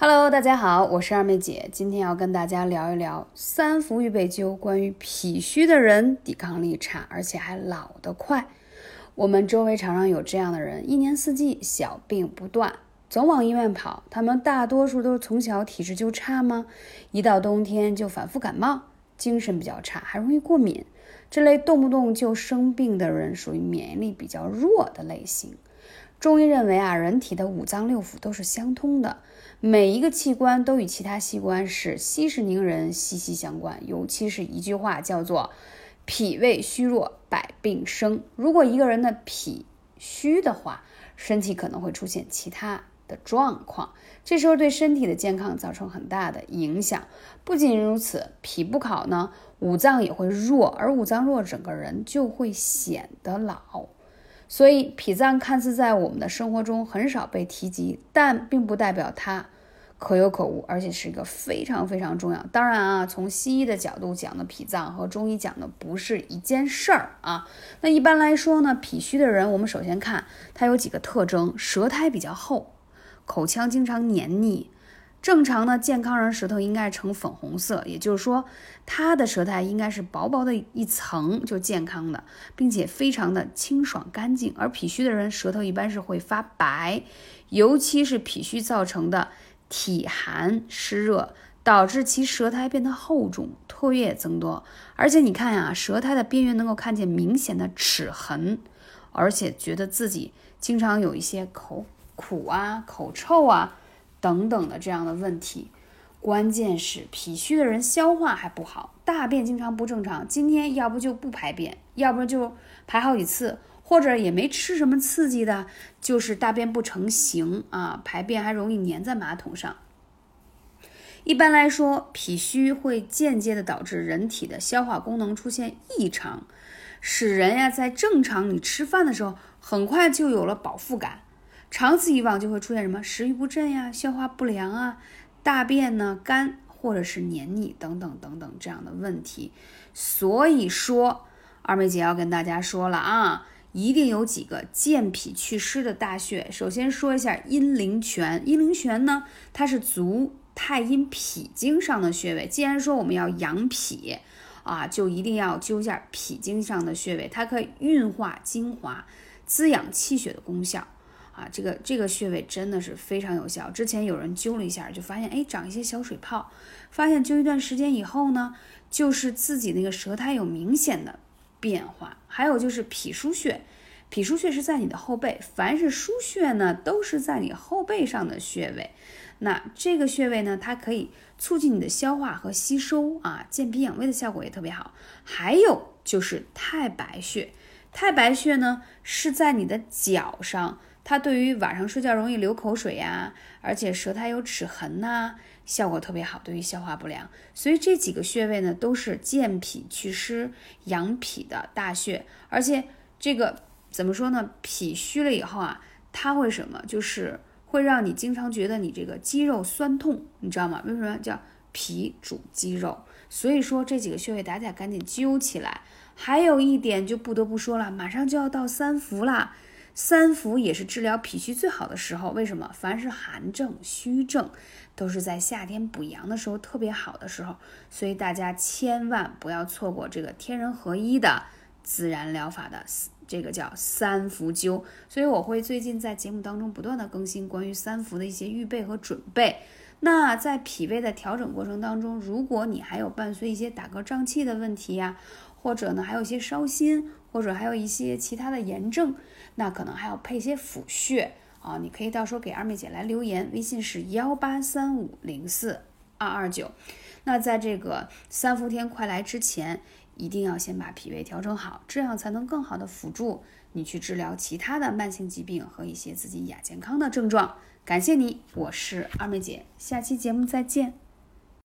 Hello，大家好，我是二妹姐，今天要跟大家聊一聊三伏预备灸。关于脾虚的人，抵抗力差，而且还老得快。我们周围常常有这样的人，一年四季小病不断，总往医院跑。他们大多数都是从小体质就差吗？一到冬天就反复感冒，精神比较差，还容易过敏。这类动不动就生病的人，属于免疫力比较弱的类型。中医认为啊，人体的五脏六腑都是相通的，每一个器官都与其他器官是息事宁人，息息相关。尤其是一句话叫做“脾胃虚弱，百病生”。如果一个人的脾虚的话，身体可能会出现其他的状况，这时候对身体的健康造成很大的影响。不仅如此，脾不好呢，五脏也会弱，而五脏弱，整个人就会显得老。所以脾脏看似在我们的生活中很少被提及，但并不代表它可有可无，而且是一个非常非常重要。当然啊，从西医的角度讲的脾脏和中医讲的不是一件事儿啊。那一般来说呢，脾虚的人，我们首先看他有几个特征：舌苔比较厚，口腔经常黏腻。正常呢，健康人舌头应该呈粉红色，也就是说，他的舌苔应该是薄薄的一层，就健康的，并且非常的清爽干净。而脾虚的人舌头一般是会发白，尤其是脾虚造成的体寒湿热，导致其舌苔变得厚重，唾液增多。而且你看呀，舌苔的边缘能够看见明显的齿痕，而且觉得自己经常有一些口苦啊、口臭啊。等等的这样的问题，关键是脾虚的人消化还不好，大便经常不正常。今天要不就不排便，要不就排好几次，或者也没吃什么刺激的，就是大便不成形啊，排便还容易粘在马桶上。一般来说，脾虚会间接的导致人体的消化功能出现异常，使人呀在正常你吃饭的时候，很快就有了饱腹感。长此以往，就会出现什么食欲不振呀、消化不良啊、大便呢干或者是黏腻等等等等这样的问题。所以说，二妹姐要跟大家说了啊，一定有几个健脾祛湿的大穴。首先说一下阴陵泉，阴陵泉呢，它是足太阴脾经上的穴位。既然说我们要养脾啊，就一定要灸一下脾经上的穴位，它可以运化精华、滋养气血的功效。啊，这个这个穴位真的是非常有效。之前有人灸了一下，就发现哎，长一些小水泡。发现灸一段时间以后呢，就是自己那个舌苔有明显的变化。还有就是脾腧穴，脾腧穴是在你的后背，凡是腧穴呢，都是在你后背上的穴位。那这个穴位呢，它可以促进你的消化和吸收啊，健脾养胃的效果也特别好。还有就是太白穴，太白穴呢是在你的脚上。它对于晚上睡觉容易流口水呀，而且舌苔有齿痕呐，效果特别好，对于消化不良。所以这几个穴位呢，都是健脾祛湿、养脾的大穴。而且这个怎么说呢？脾虚了以后啊，它会什么？就是会让你经常觉得你这个肌肉酸痛，你知道吗？为什么叫脾主肌肉？所以说这几个穴位大家赶紧灸起来。还有一点就不得不说了，马上就要到三伏啦。三伏也是治疗脾虚最好的时候，为什么？凡是寒症、虚症，都是在夏天补阳的时候特别好的时候，所以大家千万不要错过这个天人合一的自然疗法的这个叫三伏灸。所以我会最近在节目当中不断的更新关于三伏的一些预备和准备。那在脾胃的调整过程当中，如果你还有伴随一些打嗝胀气的问题呀，或者呢还有一些烧心，或者还有一些其他的炎症，那可能还要配些辅穴啊。你可以到时候给二妹姐来留言，微信是幺八三五零四二二九。那在这个三伏天快来之前，一定要先把脾胃调整好，这样才能更好的辅助你去治疗其他的慢性疾病和一些自己亚健康的症状。感谢你，我是二妹姐，下期节目再见。